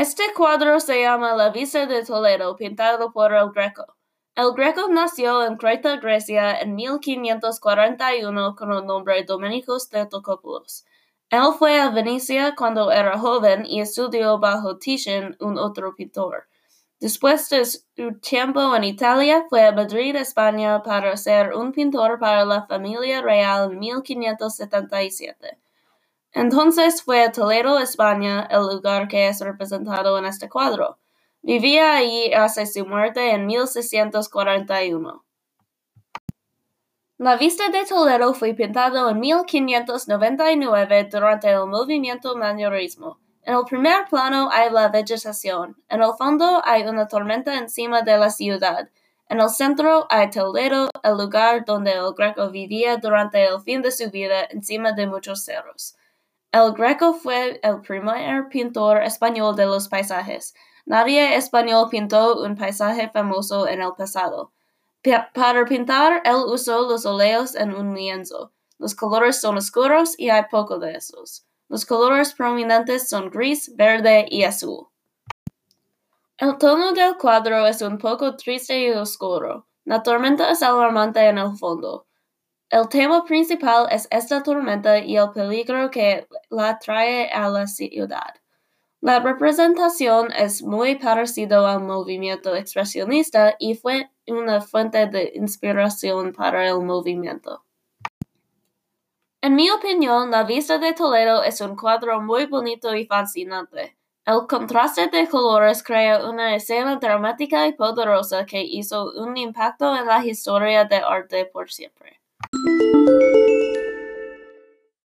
Este cuadro se llama La Vista de Toledo, pintado por El Greco. El Greco nació en Creta, Grecia, en 1541 con el nombre Dominicos de Tocopoulos. Él fue a Venecia cuando era joven y estudió bajo Titian, un otro pintor. Después de su tiempo en Italia, fue a Madrid, España, para ser un pintor para la familia real en 1577. Entonces fue a Toledo, España, el lugar que es representado en este cuadro. Vivía allí hasta su muerte en 1641. La Vista de Toledo fue pintado en 1599 durante el movimiento manierismo. En el primer plano hay la vegetación. En el fondo hay una tormenta encima de la ciudad. En el centro hay Toledo, el lugar donde el Greco vivía durante el fin de su vida encima de muchos cerros. El Greco fue el primer pintor español de los paisajes. Nadie español pintó un paisaje famoso en el pasado. para pintar, él usó los óleos en un lienzo. Los colores son oscuros y hay poco de esos. Los colores prominentes son gris, verde y azul. El tono del cuadro es un poco triste y oscuro. La tormenta es alarmante en el fondo. El tema principal es esta tormenta y el peligro que la trae a la ciudad. La representación es muy parecido al movimiento expresionista y fue una fuente de inspiración para el movimiento. En mi opinión, La Vista de Toledo es un cuadro muy bonito y fascinante. El contraste de colores crea una escena dramática y poderosa que hizo un impacto en la historia de arte por siempre. Música